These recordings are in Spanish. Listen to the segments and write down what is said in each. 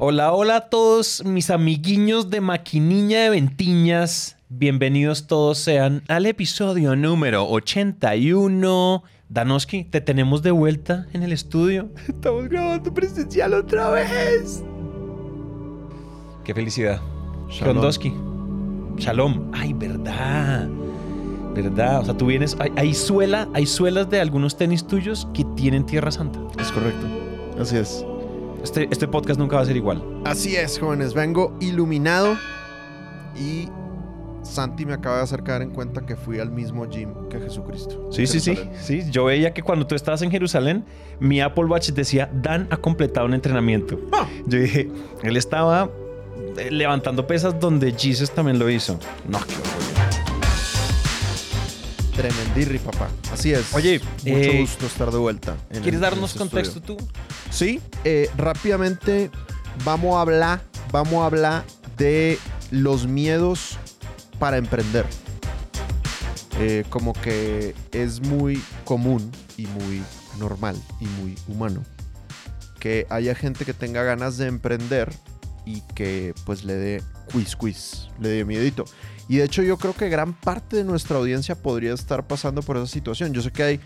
Hola, hola a todos mis amiguiños de Maquiniña de Ventiñas. Bienvenidos todos sean al episodio número 81. Danoski, te tenemos de vuelta en el estudio. Estamos grabando presencial otra vez. Qué felicidad. Shalom. Rondoski. Shalom. Ay, verdad. ¿Verdad? O sea, tú vienes. Hay, hay suela, hay suelas de algunos tenis tuyos que tienen Tierra Santa. Es correcto. Así es. Este, este podcast nunca va a ser igual. Así es, jóvenes. Vengo iluminado y Santi me acaba de hacer caer en cuenta que fui al mismo gym que Jesucristo. Sí, sí, sí, sí. Yo veía que cuando tú estabas en Jerusalén, mi Apple Watch decía, Dan ha completado un entrenamiento. Ah. Yo dije, él estaba eh, levantando pesas donde Jesus también lo hizo. No, qué orgullo. Tremendirri, papá. Así es. Oye, mucho eh, gusto estar de vuelta. en ¿Quieres el- darnos en este contexto estudio. tú? Sí, eh, rápidamente vamos a hablar, vamos a hablar de los miedos para emprender. Eh, como que es muy común y muy normal y muy humano que haya gente que tenga ganas de emprender y que pues le dé quiz quiz, le dé miedito. Y de hecho yo creo que gran parte de nuestra audiencia podría estar pasando por esa situación. Yo sé que hay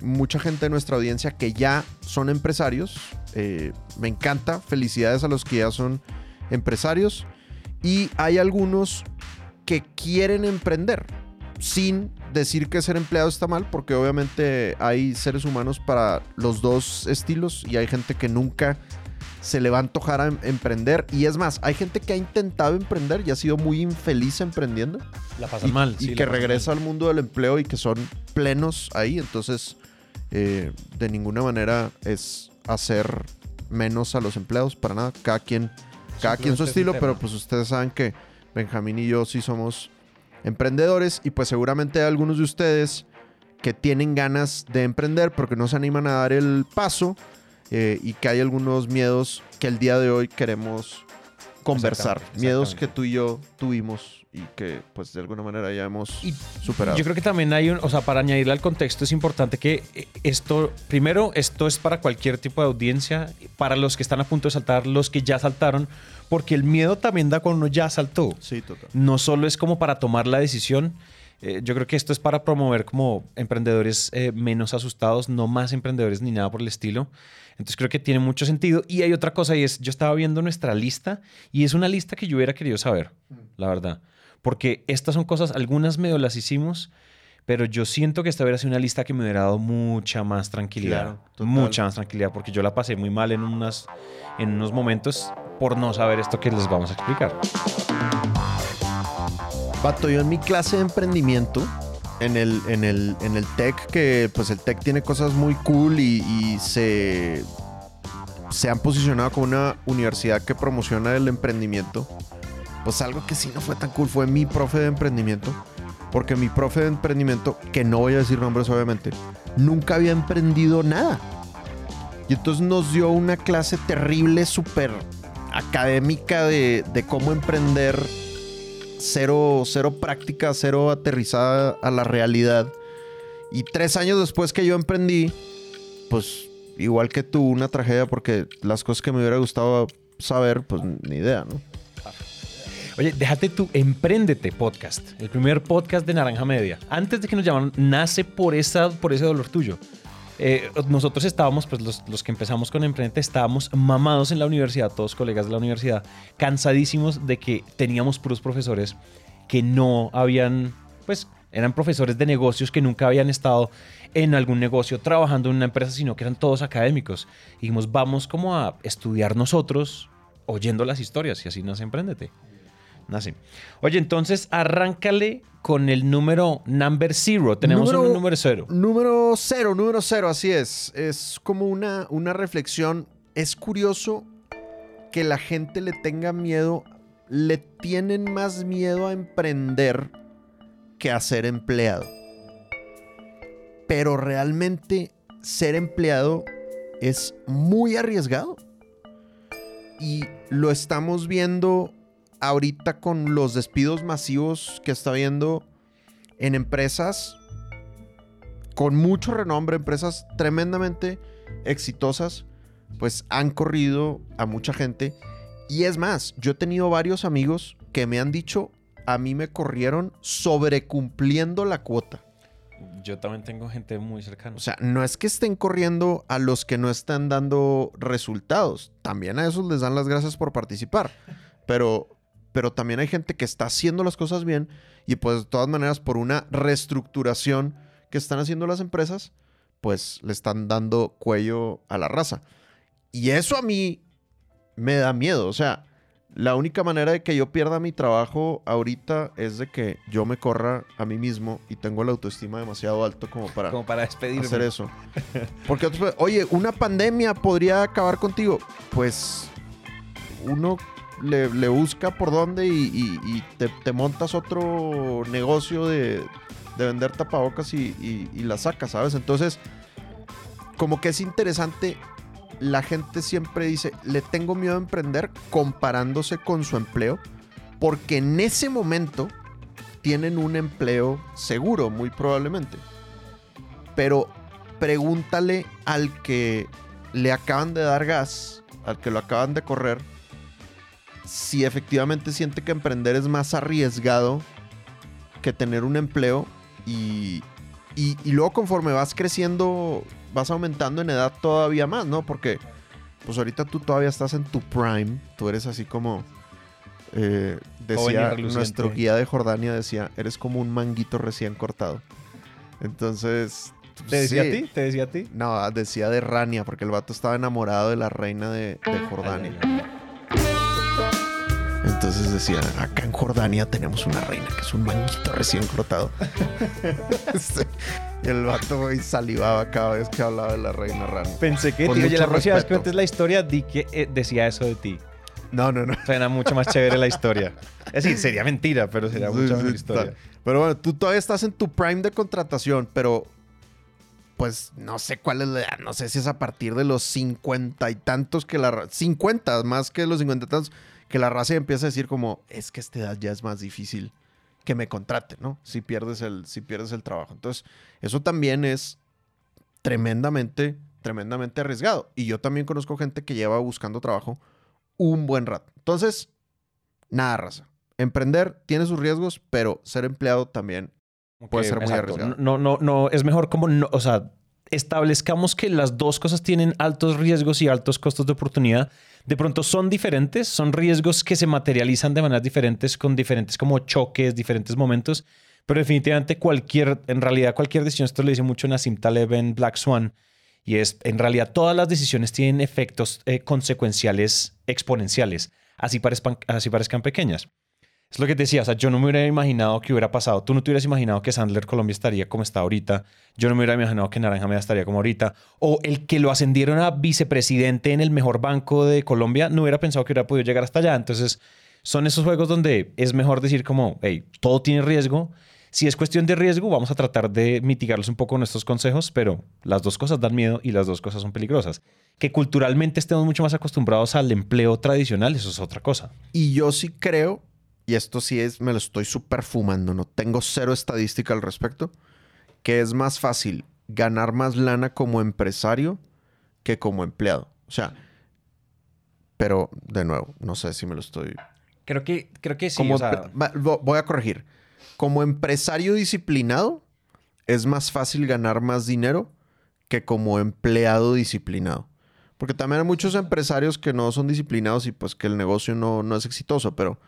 mucha gente de nuestra audiencia que ya son empresarios. Eh, me encanta. Felicidades a los que ya son empresarios. Y hay algunos que quieren emprender sin decir que ser empleado está mal, porque obviamente hay seres humanos para los dos estilos y hay gente que nunca se le va a antojar a em- emprender. Y es más, hay gente que ha intentado emprender y ha sido muy infeliz emprendiendo La y, pasan mal. y sí, que regresa mal. al mundo del empleo y que son plenos ahí. Entonces, eh, de ninguna manera es hacer menos a los empleados, para nada. Cada quien, cada quien su estilo, pero pues ustedes saben que Benjamín y yo sí somos emprendedores y pues seguramente hay algunos de ustedes que tienen ganas de emprender porque no se animan a dar el paso eh, y que hay algunos miedos que el día de hoy queremos conversar. Exactamente, Miedos que tú y yo tuvimos y que pues de alguna manera ya hemos Y superado. Yo creo que también hay un, o sea, para añadirle al contexto es importante que esto, primero, esto es para cualquier tipo de audiencia, para los que están a punto de saltar, los que ya saltaron, porque el miedo también da cuando uno ya saltó. Sí, total. No solo es como para tomar la decisión, eh, yo creo que esto es para promover como emprendedores eh, menos asustados, no más emprendedores ni nada por el estilo. Entonces creo que tiene mucho sentido. Y hay otra cosa y es, yo estaba viendo nuestra lista y es una lista que yo hubiera querido saber, la verdad. Porque estas son cosas, algunas medio las hicimos, pero yo siento que esta hubiera sido una lista que me hubiera dado mucha más tranquilidad. Claro, mucha más tranquilidad, porque yo la pasé muy mal en, unas, en unos momentos por no saber esto que les vamos a explicar. Pato, yo en mi clase de emprendimiento, en el, en el, en el TEC, que pues el TEC tiene cosas muy cool y, y se, se han posicionado como una universidad que promociona el emprendimiento. Pues algo que sí no fue tan cool fue mi profe de emprendimiento. Porque mi profe de emprendimiento, que no voy a decir nombres obviamente, nunca había emprendido nada. Y entonces nos dio una clase terrible, súper académica de, de cómo emprender cero, cero práctica, cero aterrizada a la realidad. Y tres años después que yo emprendí, pues igual que tú, una tragedia porque las cosas que me hubiera gustado saber, pues ni idea, ¿no? Oye, déjate tu Empréndete podcast, el primer podcast de Naranja Media. Antes de que nos llamaran, nace por, esa, por ese dolor tuyo. Eh, nosotros estábamos, pues los, los que empezamos con Emprendete, estábamos mamados en la universidad, todos colegas de la universidad, cansadísimos de que teníamos puros profesores que no habían, pues eran profesores de negocios que nunca habían estado en algún negocio trabajando en una empresa, sino que eran todos académicos. Y dijimos, vamos como a estudiar nosotros oyendo las historias y así nace Emprendete. Nace. Oye, entonces arráncale con el número number zero. Tenemos Número- un número cero. Número cero, número cero, así es. Es como una, una reflexión. Es curioso que la gente le tenga miedo, le tienen más miedo a emprender que a ser empleado. Pero realmente ser empleado es muy arriesgado. Y lo estamos viendo ahorita con los despidos masivos que está viendo en empresas con mucho renombre, empresas tremendamente exitosas, pues han corrido a mucha gente Y es más, yo he tenido varios amigos que me han dicho, a mí me corrieron sobrecumpliendo la cuota. Yo también tengo gente muy cercana. O sea, no es que estén corriendo a los que no están dando resultados. También a esos les dan las gracias por participar. Pero, pero también hay gente que está haciendo las cosas bien y pues de todas maneras por una reestructuración que están haciendo las empresas, pues le están dando cuello a la raza. Y eso a mí me da miedo. O sea, la única manera de que yo pierda mi trabajo ahorita es de que yo me corra a mí mismo y tengo la autoestima demasiado alto como para, Como para despedirme. hacer eso. Porque, oye, una pandemia podría acabar contigo. Pues uno le, busca por dónde y, te, montas otro negocio de, de vender tapabocas y, y, y la sacas, ¿sabes? Entonces, como que es interesante. La gente siempre dice, le tengo miedo a emprender comparándose con su empleo, porque en ese momento tienen un empleo seguro, muy probablemente. Pero pregúntale al que le acaban de dar gas, al que lo acaban de correr, si efectivamente siente que emprender es más arriesgado que tener un empleo y, y, y luego conforme vas creciendo, vas aumentando en edad todavía más, ¿no? Porque pues ahorita tú todavía estás en tu prime, tú eres así como... eh, decía nuestro guía de Jordania decía, eres como un manguito recién cortado. Entonces... ¿Te decía sí. a ti? ¿Te decía a ti? No, decía de Rania, porque el vato estaba enamorado de la reina de, de Jordania. Ay, ay, ay. Entonces decía, acá en Jordania tenemos una reina que es un manguito recién cortado. El vato güey, salivaba cada vez que hablaba de la reina Rania. Pensé que, Con tío, oye, mucho la próxima vez que cuentes la historia, di que eh, decía eso de ti. No, no, no. Suena mucho más chévere la historia. Es decir, sería mentira, pero sería Sí, mucha sí, mejor historia. Pero bueno, tú todavía estás en tu prime de contratación, pero pues no sé cuál es la edad. No sé si es a partir de los cincuenta y tantos que la... 50 más que los cincuenta y tantos que la raza empieza a decir como, es que a esta edad ya es más difícil que me contrate, ¿no? Si pierdes el, si pierdes el trabajo. Entonces, eso también es tremendamente, tremendamente arriesgado. Y yo también conozco gente que lleva buscando trabajo un buen rato. Entonces, nada, raza. Emprender tiene sus riesgos, pero ser empleado también. Puede ser muy arriesgado. No, no, no, es mejor como, no, o sea, establezcamos que las dos cosas tienen altos riesgos y altos costos de oportunidad. De pronto son diferentes, son riesgos que se materializan de maneras diferentes, con diferentes como choques, diferentes momentos, pero definitivamente cualquier, en realidad cualquier decisión, esto lo dice mucho Nassim Taleb en Black Swan, y es, en realidad todas las decisiones tienen efectos eh, consecuenciales exponenciales, así parezcan, así parezcan pequeñas. Es lo que decía, o sea, yo no me hubiera imaginado que hubiera pasado. Tú no te hubieras imaginado que Sandler Colombia estaría como está ahorita. Yo no me hubiera imaginado que Naranja Media estaría como ahorita. O el que lo ascendieron a vicepresidente en el mejor banco de Colombia, no hubiera pensado que hubiera podido llegar hasta allá. Entonces, son esos juegos donde es mejor decir como, hey, todo tiene riesgo. Si es cuestión de riesgo, vamos a tratar de mitigarlos un poco nuestros consejos, pero las dos cosas dan miedo y las dos cosas son peligrosas. Que culturalmente estemos mucho más acostumbrados al empleo tradicional, eso es otra cosa. Y yo sí creo, y esto sí es, me lo estoy super fumando, no tengo cero estadística al respecto, que es más fácil ganar más lana como empresario que como empleado. O sea, pero de nuevo, no sé si me lo estoy Creo que, creo que sí. como o sea, va- vo- voy a corregir. Como empresario disciplinado, es más fácil ganar más dinero que como empleado disciplinado. Porque también hay muchos empresarios que no son disciplinados y pues que el negocio no, no es exitoso, pero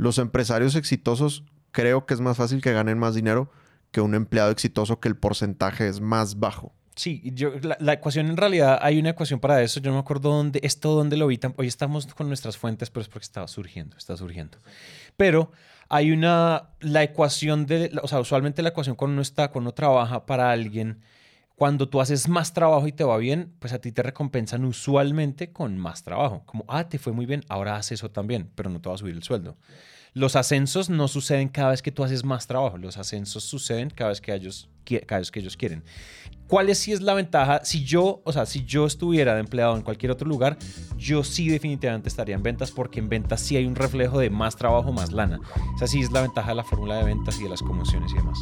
los empresarios exitosos creo que es más fácil que ganen más dinero que un empleado exitoso que el porcentaje es más bajo. Sí, yo, la, ecuación en realidad hay una ecuación para eso. Yo no me acuerdo dónde, esto dónde lo vi. Hoy estamos con nuestras fuentes, pero es porque estaba surgiendo, está surgiendo. Pero hay una, la ecuación de, o sea, usualmente la ecuación cuando uno está, cuando uno trabaja para alguien, cuando tú haces más trabajo y te va bien, pues a ti te recompensan usualmente con más trabajo. Como, ah, te fue muy bien, ahora haz eso también, pero no te va a subir el sueldo. Los ascensos no suceden cada vez que tú haces más trabajo. Los ascensos suceden cada vez que ellos, cada vez que ellos quieren. ¿Cuál es si es la ventaja? Si yo, o sea, si yo estuviera de empleado en cualquier otro lugar, yo sí definitivamente estaría en ventas porque en ventas sí hay un reflejo de más trabajo, más lana. Esa sí es la ventaja de la fórmula de ventas y de las comisiones y demás.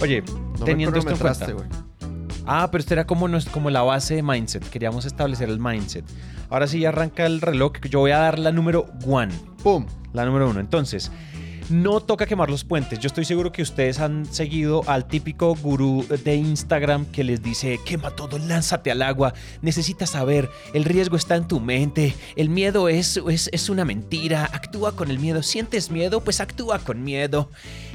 Oye, No teniendo esto en cuenta. Ah, pero esto era como, como la base de mindset. Queríamos establecer el mindset. Ahora sí arranca el reloj. Yo voy a dar la número one. ¡Pum! La número uno. Entonces, no toca quemar los puentes. Yo estoy seguro que ustedes han seguido al típico gurú de Instagram que les dice, quema todo, lánzate al agua, necesitas saber, el riesgo está en tu mente, el miedo es, es, es una mentira, actúa con el miedo, sientes miedo, pues actúa con miedo.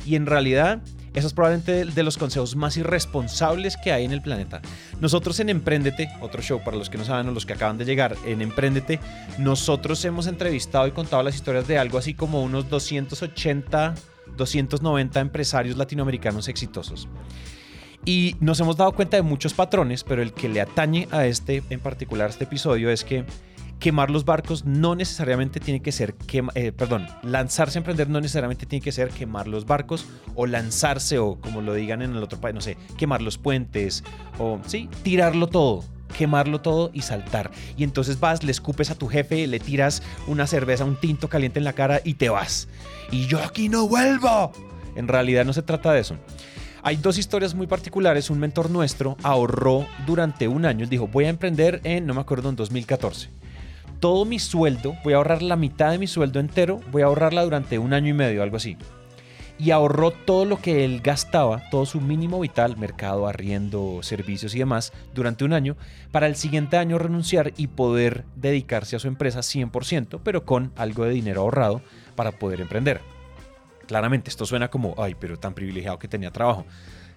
Y en realidad eso es probablemente de los consejos más irresponsables que hay en el planeta. Nosotros en Emprendete, otro show para los que no saben o los que acaban de llegar, en Emprendete, nosotros hemos entrevistado y contado las historias de algo así como unos 280, 290 empresarios latinoamericanos exitosos. Y nos hemos dado cuenta de muchos patrones, pero el que le atañe a este en particular, este episodio, es que quemar los barcos no necesariamente tiene que ser, eh, perdón, lanzarse a emprender no necesariamente tiene que ser quemar los barcos o lanzarse o como lo digan en el otro país, no sé, quemar los puentes o sí, tirarlo todo quemarlo todo y saltar. Y entonces vas, le escupes a tu jefe, le tiras una cerveza, un tinto caliente en la cara y te vas. Y yo aquí no vuelvo. En realidad no se trata de eso. Hay dos historias muy particulares. Un mentor nuestro ahorró durante un año. Dijo, voy a emprender en, no me acuerdo, en 2014 todo mi sueldo, voy a ahorrar la mitad de mi sueldo entero, voy a ahorrarla durante un año y medio, algo así. Y ahorró todo lo que él gastaba, todo su mínimo vital, mercado, arriendo, servicios y demás, durante un año, para el siguiente año renunciar y poder dedicarse a su empresa 100%, pero con algo de dinero ahorrado para poder emprender. Claramente, esto suena como, ay, pero tan privilegiado que tenía trabajo.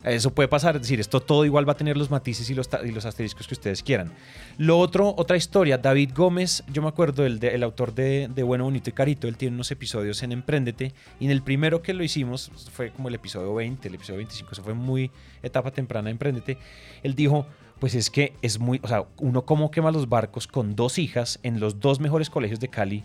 Eso puede pasar, es decir, esto todo igual va a tener los matices y los, y los asteriscos que ustedes quieran. Lo otro, otra historia, David Gómez, yo me acuerdo, el, el autor de, de, Bueno, Bonito y Carito, él tiene unos episodios en Emprendete y en el primero que lo hicimos, fue como el episodio 20, el episodio 25, eso fue muy etapa temprana de Emprendete, él dijo, pues es que es muy, o sea, uno como quema los barcos con dos hijas en los dos mejores colegios de Cali,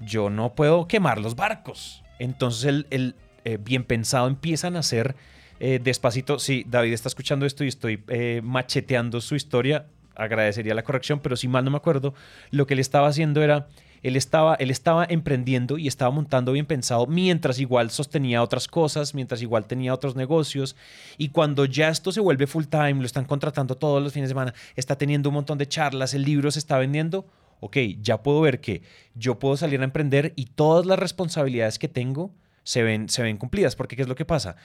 yo no puedo quemar los barcos. Entonces él, él eh, bien pensado, empiezan a hacer eh, despacito, sí, David está escuchando esto y estoy eh, macheteando su historia. Agradecería la corrección, pero si mal no me acuerdo, lo que él estaba haciendo era, él estaba, él estaba emprendiendo y estaba montando bien pensado, mientras igual sostenía otras cosas, mientras igual tenía otros negocios. Y cuando ya esto se vuelve full time, lo están contratando todos los fines de semana, está teniendo un montón de charlas, el libro se está vendiendo. Ok, ya puedo ver que yo puedo salir a emprender y todas las responsabilidades que tengo se ven, se ven cumplidas. Porque ¿qué es lo que pasa?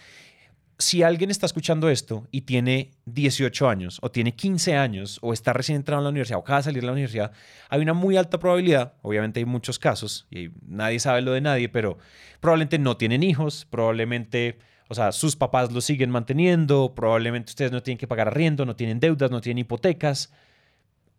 Si alguien está escuchando esto y tiene 18 años o tiene 15 años o está recién entrado en la universidad o acaba de salir de la universidad, hay una muy alta probabilidad, obviamente hay muchos casos y nadie sabe lo de nadie, pero probablemente no tienen hijos, probablemente, o sea, sus papás lo siguen manteniendo, probablemente ustedes no tienen que pagar arriendo, no tienen deudas, no tienen hipotecas.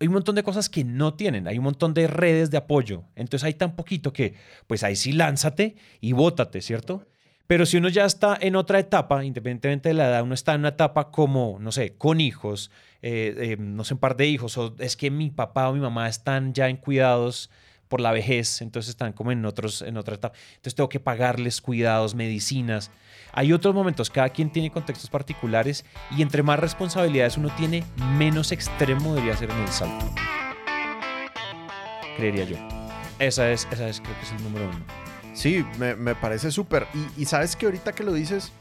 Hay un montón de cosas que no tienen, hay un montón de redes de apoyo. Entonces hay tan poquito que, pues ahí sí lánzate y bótate, ¿cierto? Pero si uno ya está en otra etapa, independientemente de la edad, uno está en una etapa como, no sé, con hijos, eh, eh, no sé, un par de hijos, o es que mi papá o mi mamá están ya en cuidados por la vejez, entonces están como en, otros, en otra etapa. Entonces tengo que pagarles cuidados, medicinas. Hay otros momentos, cada quien tiene contextos particulares y entre más responsabilidades uno tiene, menos extremo debería ser en el salto. Creería yo. Esa es, esa es, creo que es el número uno. Sí, me, parece súper. Y, sabes que ahorita que lo dices,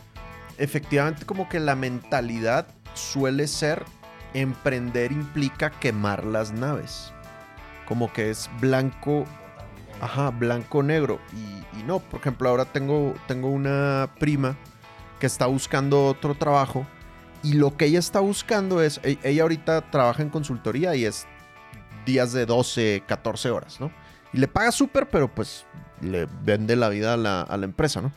efectivamente como que la mentalidad suele ser emprender implica quemar las naves. Como que es blanco, ajá, blanco-negro. Y, no, por ejemplo, ahora tengo, tengo una prima que está buscando otro trabajo. Y lo que ella está buscando es, e, ella ahorita trabaja en consultoría y es días de 12, 14 horas, ¿no? Y le paga súper, pero pues le vende la vida a la, empresa, ¿no?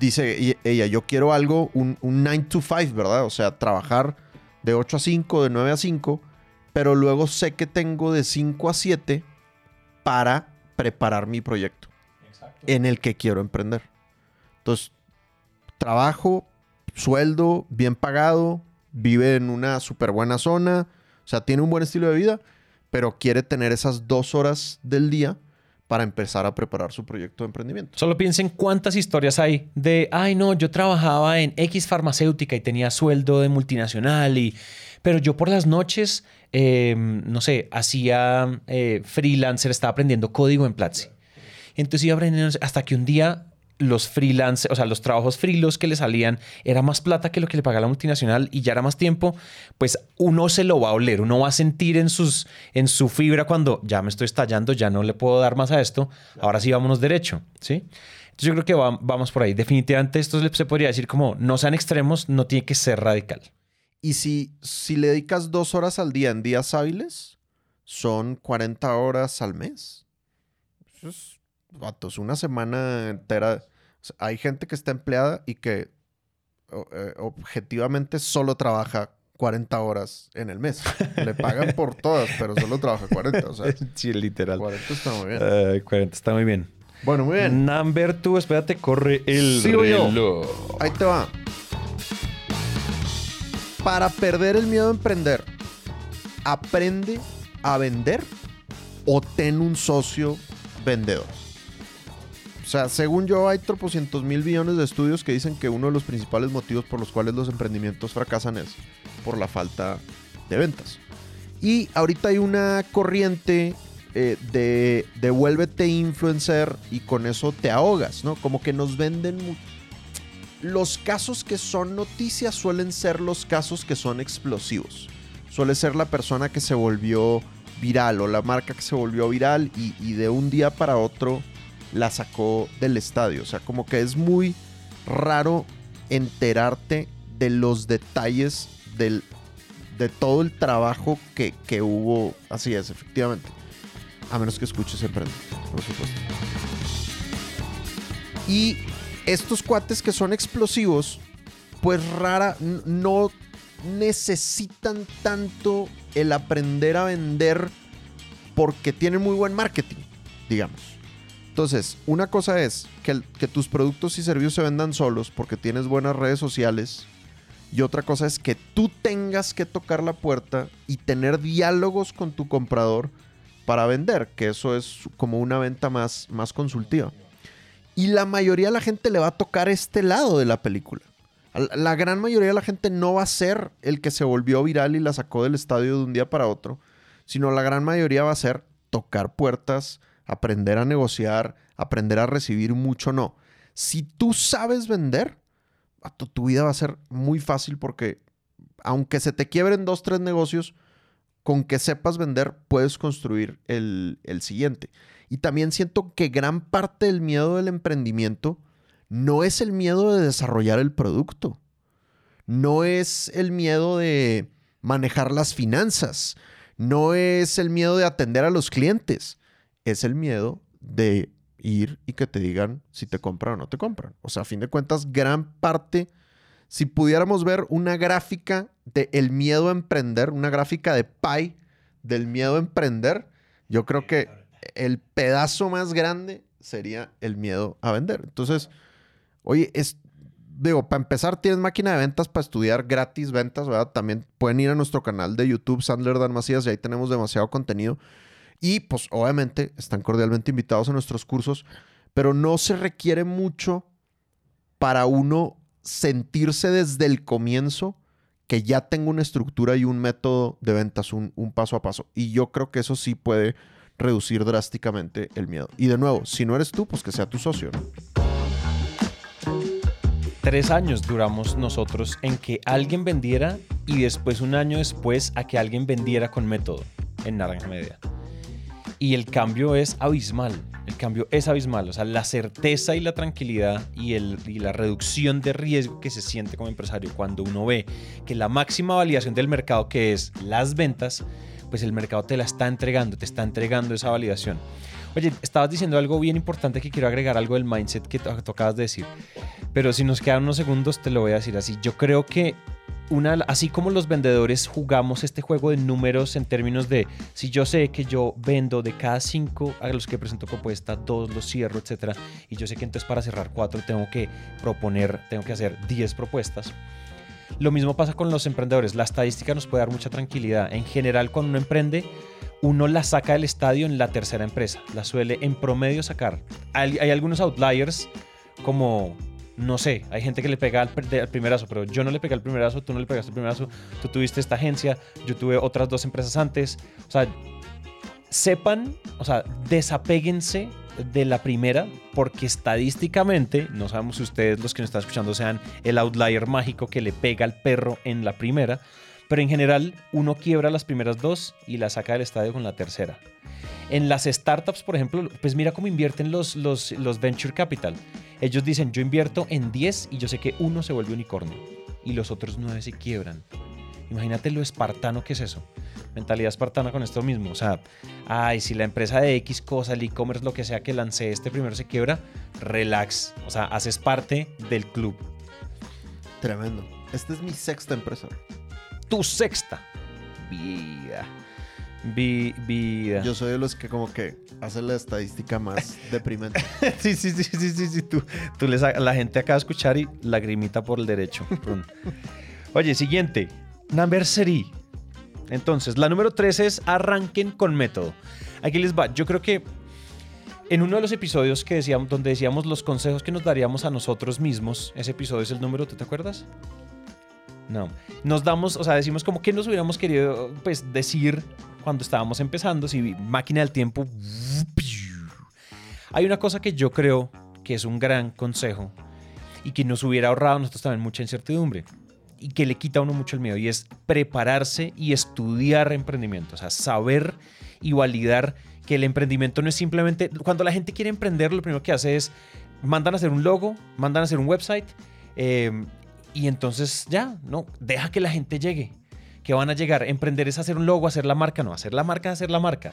Dice ella, yo quiero algo, un, 9 to 5, ¿verdad? O sea, trabajar de 8 a 5, de 9 a 5, pero luego sé que tengo de 5 a 7 para preparar mi proyecto en el que quiero emprender. Entonces, trabajo, sueldo, bien pagado, vive en una súper buena zona, o sea, tiene un buen estilo de vida, pero quiere tener esas dos horas del día para empezar a preparar su proyecto de emprendimiento. Solo piensen cuántas historias hay de, ay no, yo trabajaba en X farmacéutica y tenía sueldo de multinacional, y, pero yo por las noches, em, no sé, hacía eh, freelancer, estaba aprendiendo código en Platzi. Entonces iba aprendiendo hasta que un día los freelance, o sea, los trabajos frilos que le salían era más plata que lo que le pagaba la multinacional y ya era más tiempo, pues uno se lo va a oler, uno va a sentir en, sus, en su fibra cuando ya me estoy estallando, ya no le puedo dar más a esto, ahora sí vámonos derecho, ¿sí? Entonces yo creo que vamos por ahí. Definitivamente esto se podría decir como no sean extremos, no tiene que ser radical. Y si, si le dedicas dos horas al día en días hábiles, son 40 horas al mes. Vatos, una semana entera. hay gente que está empleada y que eh, objetivamente solo trabaja 40 horas en el mes. Le pagan por todas, pero solo trabaja 40. O sea, sí, literal. 40 está muy bien. 40 está muy bien. Bueno, muy bien. Number espérate, corre el reloj. Ahí te va para perder el miedo a emprender, aprende a vender o ten un socio vendedor. O sea, según yo, hay tropocientos mil billones de estudios que dicen que uno de los principales motivos por los cuales los emprendimientos fracasan es por la falta de ventas. Y ahorita hay una corriente eh, de devuélvete influencer y con eso te ahogas, ¿no? Como que nos venden los casos que son noticias suelen ser los casos que son explosivos. Suele ser la persona que se volvió viral o la marca que se volvió viral y, de un día para otro la sacó del estadio. O sea, como que es muy raro enterarte de los detalles del, de todo el trabajo que, que hubo. Así es, efectivamente. A menos que escuches Emprende, por supuesto. Y estos cuates que son explosivos, pues rara, no necesitan tanto el aprender a vender porque tienen muy buen marketing, digamos. Entonces, una cosa es que, tus productos y servicios se vendan solos porque tienes buenas redes sociales. Y otra cosa es que tú tengas que tocar la puerta y tener diálogos con tu comprador para vender, que eso es como una venta más, más consultiva. Y la mayoría de la gente le va a tocar este lado de la película. La gran mayoría de la gente no va a ser el que se volvió viral y la sacó del estadio de un día para otro, sino la gran mayoría va a ser tocar puertas, aprender a negociar, aprender a recibir mucho no. Si tú sabes vender, tu vida va a ser muy fácil porque aunque se te quiebren dos, tres negocios, con que sepas vender puedes construir el, el siguiente. Y también siento que gran parte del miedo del emprendimiento no es el miedo de desarrollar el producto, no es el miedo de manejar las finanzas, no es el miedo de atender a los clientes, es el miedo de ir y que te digan si te compran o no te compran. O sea, a fin de cuentas, gran parte, si pudiéramos ver una gráfica del el miedo a emprender, una gráfica de pie del miedo a emprender, yo creo que el pedazo más grande sería el miedo a vender. Entonces, oye, es, digo, para empezar, tienes máquina de ventas para estudiar gratis ventas, ¿verdad? También pueden ir a nuestro canal de YouTube, Sandler Dan Macías, y ahí tenemos demasiado contenido. Y pues obviamente están cordialmente invitados a nuestros cursos, pero no se requiere mucho para uno sentirse desde el comienzo que ya tengo una estructura y un método de ventas, un, paso a paso. Y yo creo que eso sí puede reducir drásticamente el miedo. Y de nuevo, si no eres tú, pues que sea tu socio. Tres años duramos nosotros en que alguien vendiera y después un año después a que alguien vendiera con método en Naranja Media. Y el cambio es abismal. El cambio es abismal. O sea, la certeza y la tranquilidad y, el, y la reducción de riesgo que se siente como empresario cuando uno ve que la máxima validación del mercado, que es las ventas, pues el mercado te la está entregando, te está entregando esa validación. Oye, estabas diciendo algo bien importante que quiero agregar, algo del mindset que tú acabas de decir. Pero si nos quedan unos segundos, te lo voy a decir así. Yo creo que una, así como los vendedores jugamos este juego de números en términos de si yo sé que yo vendo de cada cinco a los que presento propuesta, dos los cierro, etcétera, y yo sé que entonces para cerrar cuatro tengo que proponer, tengo que hacer 10 propuestas lo mismo pasa con los emprendedores. La estadística nos puede dar mucha tranquilidad. En general, cuando uno emprende, uno la saca del estadio en la tercera empresa. La suele en promedio sacar. Hay, algunos outliers como no sé, hay gente que le pega al, primerazo, pero yo no le pegué al primerazo, tú no le pegaste al primerazo, tú tuviste esta agencia, yo tuve otras dos empresas antes. O sea, sepan, o sea, desapéguense de la primera porque estadísticamente, no sabemos si ustedes los que nos están escuchando sean el outlier mágico que le pega al perro en la primera, pero en general uno quiebra las primeras dos y la saca del estadio con la tercera. En las startups, por ejemplo, pues mira cómo invierten los, los, los venture capital. Ellos dicen, yo invierto en 10 y yo sé que uno se vuelve unicornio y los otros 9 se quiebran. Imagínate lo espartano que es eso. Mentalidad espartana con esto mismo. O sea, ay, si la empresa de X cosa, el e-commerce, lo que sea que lancé este primero se quiebra, relax. O sea, haces parte del club. Tremendo. Esta es mi sexta empresa. Tu sexta. Vida. Vi- vida. Yo soy de los que como que hacen la estadística más deprimente. Sí, sí, sí, sí, sí, sí. Tú, tú le sacas- la gente acaba de escuchar y lagrimita por el derecho. Oye, siguiente. Number three. Entonces, la número 3 es arranquen con método. Aquí les va. Yo creo que en uno de los episodios que decíamos, donde decíamos los consejos que nos daríamos a nosotros mismos, ese episodio es el número, ¿tú te acuerdas? No. Nos damos, o sea, decimos como que nos hubiéramos querido pues decir cuando estábamos empezando, si máquina del tiempo. Hay una cosa que yo creo que es un gran consejo y que nos hubiera ahorrado a nosotros también mucha incertidumbre y que le quita a uno mucho el miedo y es prepararse y estudiar emprendimiento, o sea, saber y validar que el emprendimiento no es simplemente cuando la gente quiere emprender lo primero que hace es mandan a hacer un logo, mandan a hacer un website eh, y entonces ya, no, deja que la gente llegue. Que van a llegar. Emprender es hacer un logo, hacer la marca, no, hacer la marca, hacer la marca.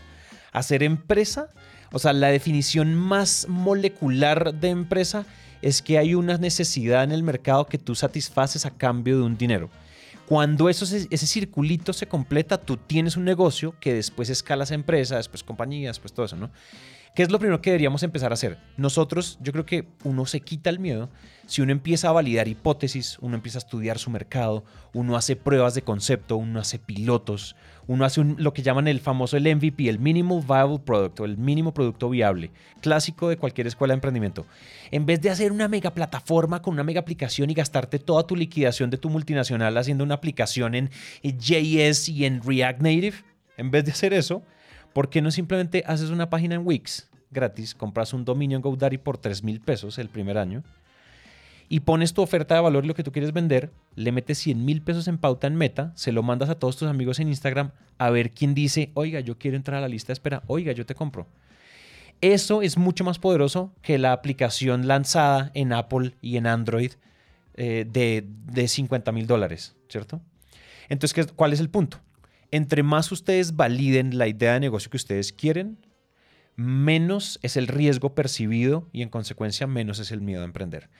Hacer empresa, o sea, la definición más molecular de empresa es que hay una necesidad en el mercado que tú satisfaces a cambio de un dinero. Cuando eso se- ese circulito se completa, tú tienes un negocio que después escalas a empresa, después compañía, después todo eso, ¿no? ¿Qué es lo primero que deberíamos empezar a hacer? Nosotros, yo creo que uno se quita el miedo si uno empieza a validar hipótesis, uno empieza a estudiar su mercado, uno hace pruebas de concepto, uno hace pilotos, uno hace lo que llaman el famoso el MVP, el Minimal Viable Product o el mínimo producto viable, clásico de cualquier escuela de emprendimiento. En vez de hacer una mega plataforma con una mega aplicación y gastarte toda tu liquidación de tu multinacional haciendo una aplicación en JS y en React Native, en vez de hacer eso, ¿por qué no simplemente haces una página en Wix gratis, compras un dominio en GoDaddy por 3 mil pesos el primer año y pones tu oferta de valor lo que tú quieres vender, le metes 100 mil pesos en pauta en meta, se lo mandas a todos tus amigos en Instagram a ver quién dice, oiga, yo quiero entrar a la lista de espera, oiga, yo te compro. Eso es mucho más poderoso que la aplicación lanzada en Apple y en Android eh, de, de 50 mil dólares, ¿cierto? Entonces, ¿qué- ¿cuál es el punto? Entre más ustedes validen la idea de negocio que ustedes quieren, menos es el riesgo percibido y en consecuencia menos es el miedo a emprender.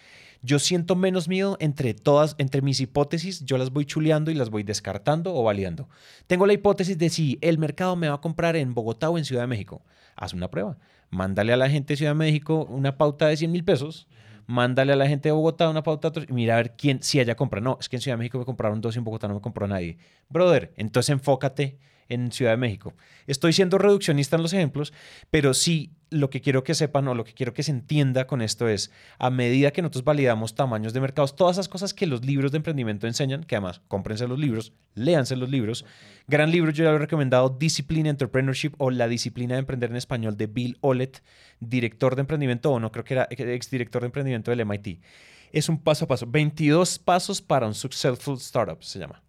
Yo siento menos miedo entre todas, entre mis hipótesis, yo las voy chuleando y las voy descartando o validando. Tengo la hipótesis de si el mercado me va a comprar en Bogotá o en Ciudad de México. Haz una prueba. Mándale a la gente de Ciudad de México una pauta de 100 mil pesos. Mándale a la gente de Bogotá una pauta y mira a ver quién, si ella compra. No, es que en Ciudad de México me compraron dos y en Bogotá no me compró nadie. Brother, entonces enfócate en Ciudad de México. Estoy siendo reduccionista en los ejemplos, pero sí lo que quiero que sepan o lo que quiero que se entienda con esto es, a medida que nosotros validamos tamaños de mercados, todas esas cosas que los libros de emprendimiento enseñan, que además cómprense los libros, léanse los libros. Gran libro, yo ya lo he recomendado, Discipline Entrepreneurship o La Disciplina de Emprender en Español de Bill Olet, director de emprendimiento, o no creo que era exdirector de emprendimiento del MIT. Es un paso a paso, 22 pasos para un successful startup, se llama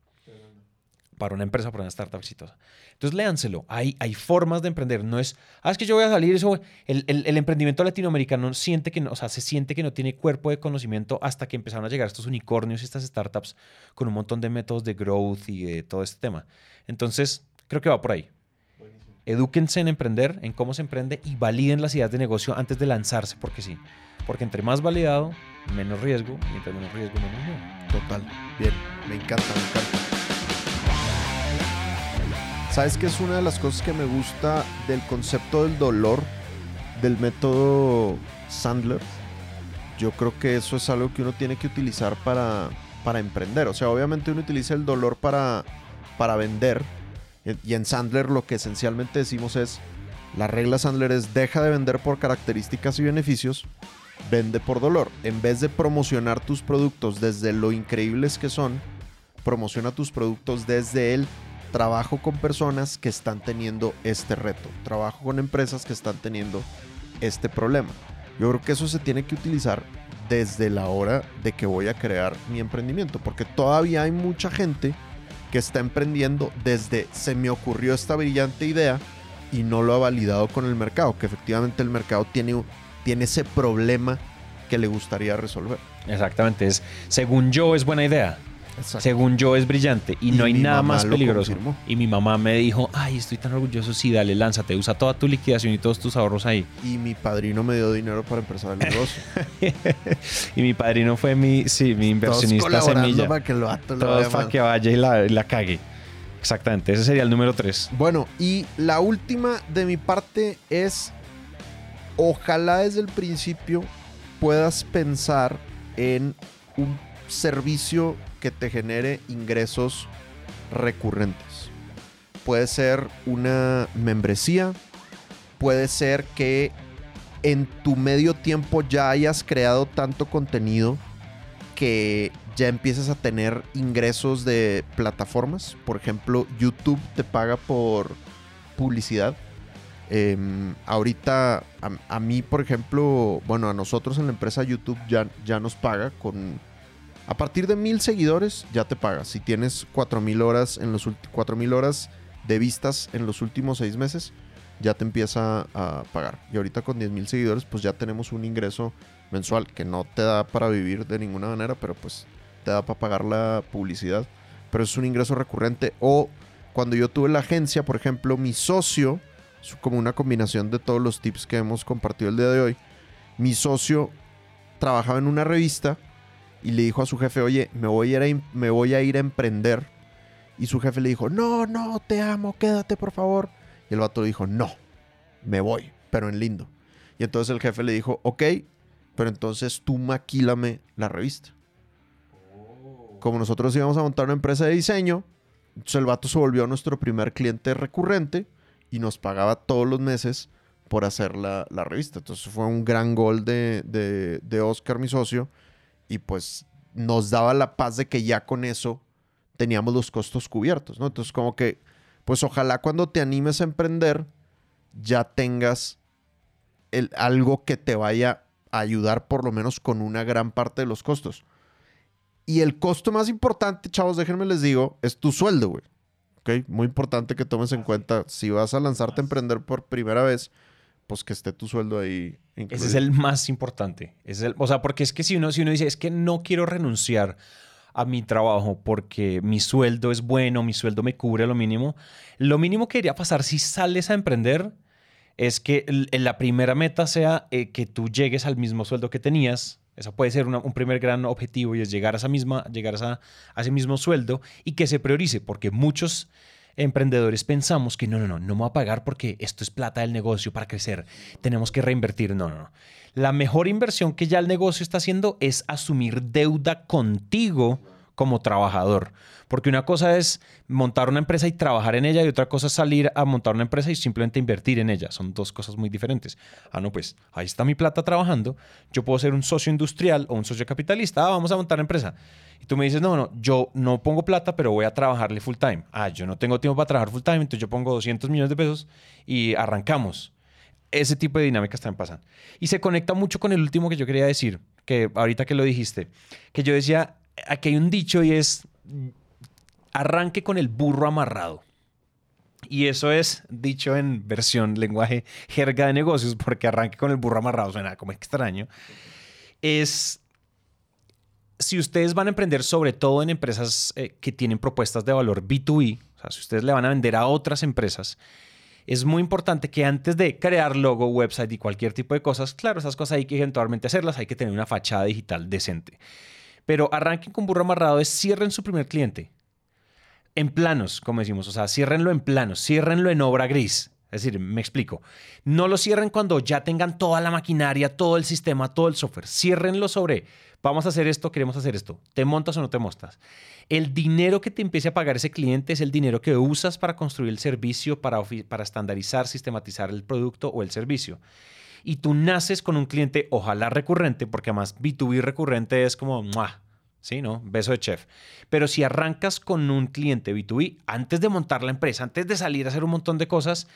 para una empresa, para una startup exitosa. Entonces léanselo. Hay, hay formas de emprender. No es, ah, es que yo voy a salir. Eso, el, el- el emprendimiento latinoamericano siente que no, o sea, se siente que no tiene cuerpo de conocimiento hasta que empezaron a llegar estos unicornios y estas startups con un montón de métodos de growth y de todo este tema. Entonces, creo que va por ahí. Edúquense en emprender, en cómo se emprende y validen las ideas de negocio antes de lanzarse, porque sí. Porque entre más validado, menos riesgo, y entre menos riesgo, menos miedo. Total. Bien. Me encanta, me encanta. ¿Sabes qué es una de las cosas que me gusta del concepto del dolor del método Sandler? Yo creo que eso es algo que uno tiene que utilizar para, para emprender. O sea, obviamente uno utiliza el dolor para, para vender. Y en Sandler lo que esencialmente decimos es, la regla Sandler es deja de vender por características y beneficios, vende por dolor. En vez de promocionar tus productos desde lo increíbles que son, promociona tus productos desde el trabajo con personas que están teniendo este reto, trabajo con empresas que están teniendo este problema. Yo creo que eso se tiene que utilizar desde la hora de que voy a crear mi emprendimiento, porque todavía hay mucha gente que está emprendiendo desde se me ocurrió esta brillante idea y no lo ha validado con el mercado, que efectivamente el mercado tiene, tiene ese problema que le gustaría resolver. Exactamente, es según yo es buena idea. Según yo es brillante y, no hay nada más peligroso. Y mi mamá me dijo, ay, estoy tan orgulloso, sí, dale, lánzate, usa toda tu liquidación y todos tus ahorros ahí. Y mi padrino me dio dinero para empezar el negocio. y mi padrino fue mi, sí, mi inversionista semilla. para que lo Todos para que vaya y la, la cague. Exactamente, ese sería el número tres. Bueno, y la última de mi parte es, ojalá desde el principio puedas pensar en un servicio que te genere ingresos recurrentes. Puede ser una membresía, puede ser que en tu medio tiempo ya hayas creado tanto contenido que ya empieces a tener ingresos de plataformas. Por ejemplo, YouTube te paga por publicidad. Em, ahorita a, mí, por ejemplo, bueno, a nosotros en la empresa YouTube ya, ya nos paga con a partir de mil seguidores ya te pagas. Si tienes cuatro mil horas en los horas de vistas en los últimos seis meses, ya te empieza a pagar. Y ahorita con 10 mil seguidores, pues ya tenemos un ingreso mensual que no te da para vivir de ninguna manera, pero pues te da para pagar la publicidad. Pero es un ingreso recurrente. O cuando yo tuve la agencia, por ejemplo, mi socio, como una combinación de todos los tips que hemos compartido el día de hoy. Mi socio trabajaba en una revista y le dijo a su jefe, oye, me voy a ir a, me voy a, ir a emprender. Y su jefe le dijo, no, no, te amo, quédate por favor. Y el vato le dijo, no, me voy, pero en lindo. Y entonces el jefe le dijo, ok, pero entonces tú maquílame la revista. Como nosotros íbamos a montar una empresa de diseño, entonces el vato se volvió nuestro primer cliente recurrente y nos pagaba todos los meses por hacer la, revista. Entonces fue un gran gol de, de, de Oscar, mi socio, y pues nos daba la paz de que ya con eso teníamos los costos cubiertos, ¿no? Entonces como que, pues ojalá cuando te animes a emprender ya tengas el, algo que te vaya a ayudar por lo menos con una gran parte de los costos. Y el costo más importante, chavos, déjenme les digo, es tu sueldo, güey. ¿Ok? Muy importante que tomes en cuenta, si vas a lanzarte a emprender por primera vez, pues que esté tu sueldo ahí. Ese es el más importante. Es el, o sea, porque es que si uno, si uno dice, es que no quiero renunciar a mi trabajo porque mi sueldo es bueno, mi sueldo me cubre lo mínimo, lo mínimo que debería pasar si sales a emprender es que la primera meta sea eh, que tú llegues al mismo sueldo que tenías. Eso puede ser un primer gran objetivo y es llegar a esa misma, llegar a, a ese mismo sueldo y que se priorice, porque muchos emprendedores pensamos que no, no, no, no me voy a pagar porque esto es plata del negocio para crecer, tenemos que reinvertir. No, no, no. La mejor inversión que ya el negocio está haciendo es asumir deuda contigo como trabajador. Porque una cosa es montar una empresa y trabajar en ella y otra cosa es salir a montar una empresa y simplemente invertir en ella. Son dos cosas muy diferentes. Ah, no, pues ahí está mi plata trabajando. Yo puedo ser un socio industrial o un socio capitalista. Ah, vamos a montar una empresa. Y tú me dices, no, no, yo no pongo plata, pero voy a trabajarle full time. Ah, yo no tengo tiempo para trabajar full time, entonces yo pongo 200 millones de pesos y arrancamos. Ese tipo de dinámicas también pasan. Y se conecta mucho con el último que yo quería decir, que ahorita que lo dijiste, que yo decía, aquí hay un dicho y es, arranque con el burro amarrado. Y eso es dicho en versión lenguaje jerga de negocios, porque arranque con el burro amarrado suena como extraño. Es si ustedes van a emprender sobre todo en empresas eh, que tienen propuestas de valor B2B, o sea, si ustedes le van a vender a otras empresas, es muy importante que antes de crear logo, website y cualquier tipo de cosas, claro, esas cosas hay que eventualmente hacerlas, hay que tener una fachada digital decente. Pero arranquen con burro amarrado, es cierren su primer cliente. En planos, como decimos, o sea, ciérrenlo en planos, ciérrenlo en obra gris. Es decir, me explico. No lo cierren cuando ya tengan toda la maquinaria, todo el sistema, todo el software. Ciérrenlo sobre, vamos a hacer esto, queremos hacer esto. ¿Te montas o no te montas? El dinero que te empiece a pagar ese cliente es el dinero que usas para construir el servicio, para, para estandarizar, sistematizar el producto o el servicio. Y tú naces con un cliente, ojalá recurrente, porque además B2B recurrente es como, ¡muah! ¿sí? ¿No? Beso de chef. Pero si arrancas con un cliente B2B, antes de montar la empresa, antes de salir a hacer un montón de cosas,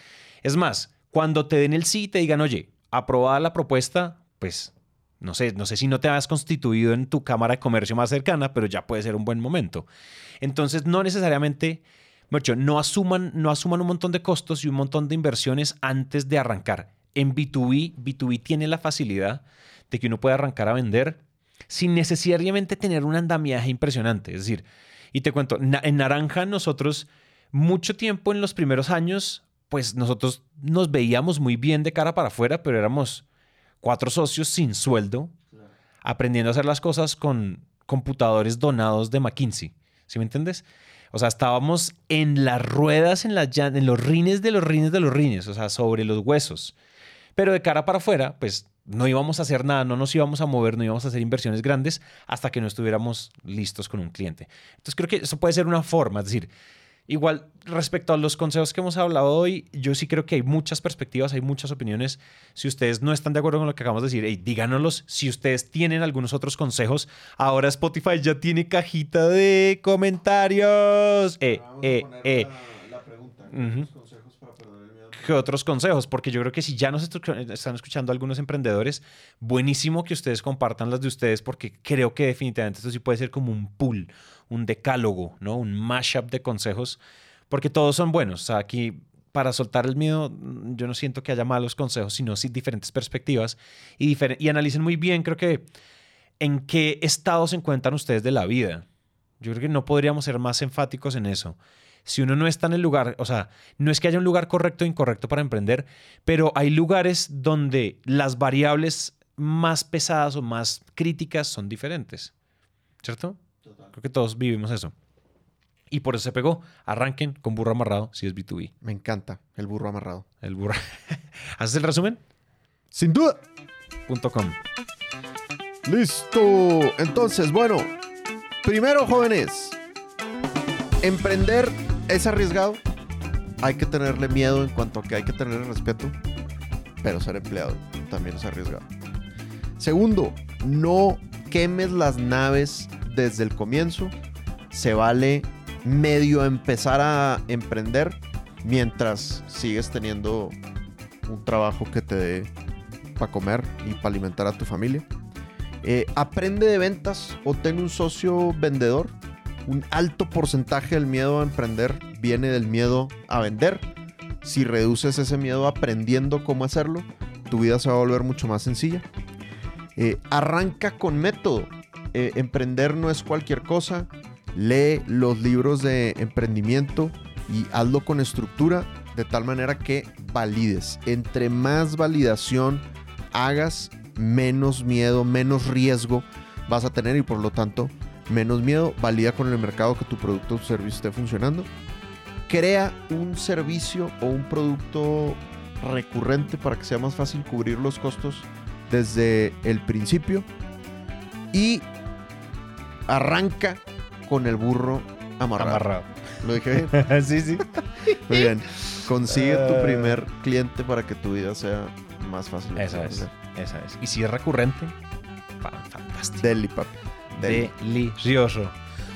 es más, cuando te den el sí y te digan, oye, aprobada la propuesta, pues no sé, no sé si no te has constituido en tu cámara de comercio más cercana, pero ya puede ser un buen momento. Entonces, no necesariamente, mucho, no asuman, no asuman un montón de costos y un montón de inversiones antes de arrancar. En B2B, B2B tiene la facilidad de que uno puede arrancar a vender sin necesariamente tener un andamiaje impresionante. Es decir, y te cuento, en Naranja nosotros mucho tiempo en los primeros años, pues nosotros nos veíamos muy bien de cara para afuera, pero éramos cuatro socios sin sueldo, aprendiendo a hacer las cosas con computadores donados de McKinsey. ¿Sí me entiendes? O sea, estábamos en las ruedas, en, en los rines de los rines de los rines, o sea, sobre los huesos. Pero de cara para afuera, pues no íbamos a hacer nada, no nos íbamos a mover, no íbamos a hacer inversiones grandes hasta que no estuviéramos listos con un cliente. Entonces creo que eso puede ser una forma, es decir, igual respecto a los consejos que hemos hablado hoy, yo sí creo que hay muchas perspectivas, hay muchas opiniones. Si ustedes no están de acuerdo con lo que acabamos de decir, hey, díganoslos. Si ustedes tienen algunos otros consejos, ahora Spotify ya tiene cajita de comentarios. Eh, eh, eh. La, pregunta, ¿Qué otros consejos? Porque yo creo que si ya nos están escuchando algunos emprendedores, buenísimo que ustedes compartan las de ustedes porque creo que definitivamente esto sí puede ser como un pool, un decálogo, ¿no? Un mashup de consejos, porque todos son buenos. Aquí para soltar el miedo, yo no siento que haya malos consejos, sino sí diferentes perspectivas y, y analicen muy bien, creo que, en qué estado se encuentran ustedes de la vida. Yo creo que no podríamos ser más enfáticos en eso si uno no está en el lugar, o sea, no es que haya un lugar correcto o incorrecto para emprender, pero hay lugares donde las variables más pesadas o más críticas son diferentes. ¿Cierto? Creo que todos vivimos eso. Y por eso se pegó. Arranquen con burro amarrado si es B2B. Me encanta el burro amarrado. El burro. ¿Haces el resumen? Sin duda. Punto .com. Listo. Entonces, bueno, primero jóvenes, emprender es arriesgado. Hay que tenerle miedo en cuanto a que hay que tenerle respeto. Pero ser empleado también es arriesgado. Segundo, no quemes las naves desde el comienzo. Se vale medio empezar a emprender mientras sigues teniendo un trabajo que te dé para comer y para alimentar a tu familia. Eh, aprende de ventas o ten un socio vendedor un alto porcentaje del miedo a emprender viene del miedo a vender. Si reduces ese miedo aprendiendo cómo hacerlo, tu vida se va a volver mucho más sencilla. Eh, arranca con método. Eh, emprender no es cualquier cosa. Lee los libros de emprendimiento y hazlo con estructura de tal manera que valides. Entre más validación hagas, menos miedo, menos riesgo vas a tener y por lo tanto menos miedo, valida con el mercado que tu producto o servicio esté funcionando. Crea un servicio o un producto recurrente para que sea más fácil cubrir los costos desde el principio. Y arranca con el burro amarrado. ¿Lo dije bien? sí, sí. Muy bien. Consigue tu ah. primer cliente para que tu vida sea más fácil. Esa es. Esa es. Y si es recurrente, fantástico. Deli, papi. Delicioso.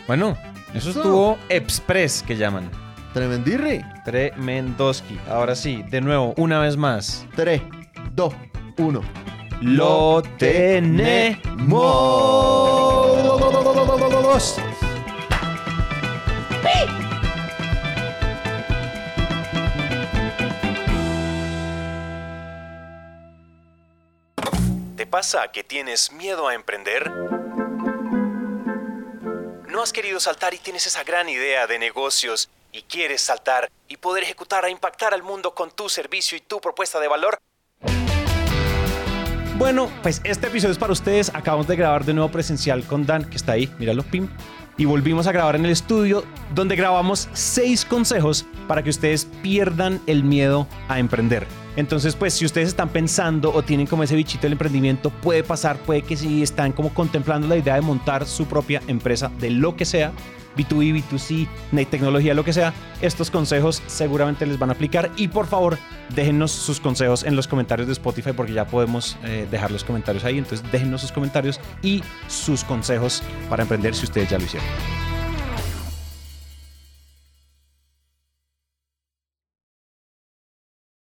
Bueno, eso estuvo express que llaman. Tremendirri. Tremendoski. Ahora sí, de nuevo, una vez más. 3, 2, 1. Lo tenemos. ¿Te pasa que tienes miedo a emprender? ¿No has querido saltar y tienes esa gran idea de negocios y quieres saltar y poder ejecutar a impactar al mundo con tu servicio y tu propuesta de valor? Bueno, pues este episodio es para ustedes. Acabamos de grabar de nuevo presencial con Dan, que está ahí, míralo, pim. Y volvimos a grabar en el estudio donde grabamos seis consejos para que ustedes pierdan el miedo a emprender. Entonces, pues si ustedes están pensando o tienen como ese bichito del emprendimiento, puede pasar, puede que si están como contemplando la idea de montar su propia empresa de lo que sea, B2B, B2C, tecnología, lo que sea, estos consejos seguramente les van a aplicar y por favor déjennos sus consejos en los comentarios de Spotify porque ya podemos eh, dejar los comentarios ahí, entonces déjennos sus comentarios y sus consejos para emprender si ustedes ya lo hicieron.